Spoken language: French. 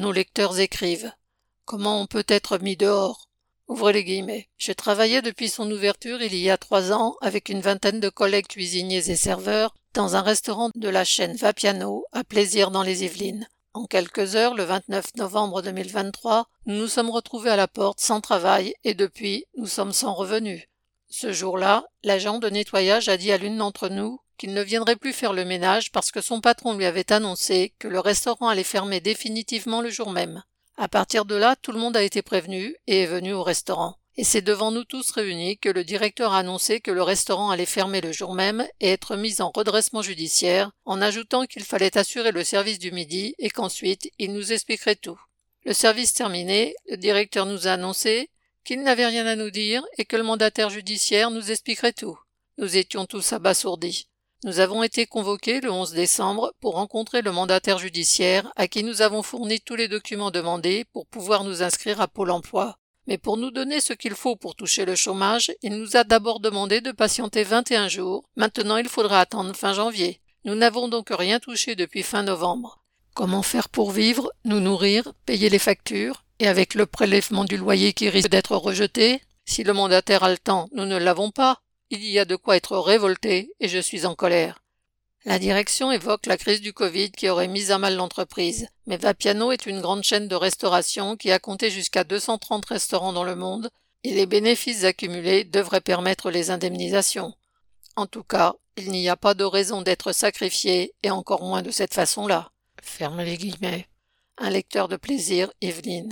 nos lecteurs écrivent. Comment on peut être mis dehors? Ouvrez les guillemets. J'ai travaillé depuis son ouverture il y a trois ans avec une vingtaine de collègues cuisiniers et serveurs dans un restaurant de la chaîne Vapiano à Plaisir dans les Yvelines. En quelques heures, le 29 novembre 2023, nous nous sommes retrouvés à la porte sans travail et depuis, nous sommes sans revenus. Ce jour-là, l'agent de nettoyage a dit à l'une d'entre nous qu'il ne viendrait plus faire le ménage parce que son patron lui avait annoncé que le restaurant allait fermer définitivement le jour même. À partir de là, tout le monde a été prévenu et est venu au restaurant. Et c'est devant nous tous réunis que le directeur a annoncé que le restaurant allait fermer le jour même et être mis en redressement judiciaire, en ajoutant qu'il fallait assurer le service du midi et qu'ensuite il nous expliquerait tout. Le service terminé, le directeur nous a annoncé qu'il n'avait rien à nous dire et que le mandataire judiciaire nous expliquerait tout. Nous étions tous abasourdis. Nous avons été convoqués le 11 décembre pour rencontrer le mandataire judiciaire à qui nous avons fourni tous les documents demandés pour pouvoir nous inscrire à Pôle emploi. Mais pour nous donner ce qu'il faut pour toucher le chômage, il nous a d'abord demandé de patienter 21 jours. Maintenant, il faudra attendre fin janvier. Nous n'avons donc rien touché depuis fin novembre. Comment faire pour vivre, nous nourrir, payer les factures, et avec le prélèvement du loyer qui risque d'être rejeté? Si le mandataire a le temps, nous ne l'avons pas. Il y a de quoi être révolté et je suis en colère. La direction évoque la crise du Covid qui aurait mis à mal l'entreprise, mais Vapiano est une grande chaîne de restauration qui a compté jusqu'à 230 restaurants dans le monde et les bénéfices accumulés devraient permettre les indemnisations. En tout cas, il n'y a pas de raison d'être sacrifié et encore moins de cette façon-là. Ferme les guillemets. Un lecteur de plaisir, Evelyne.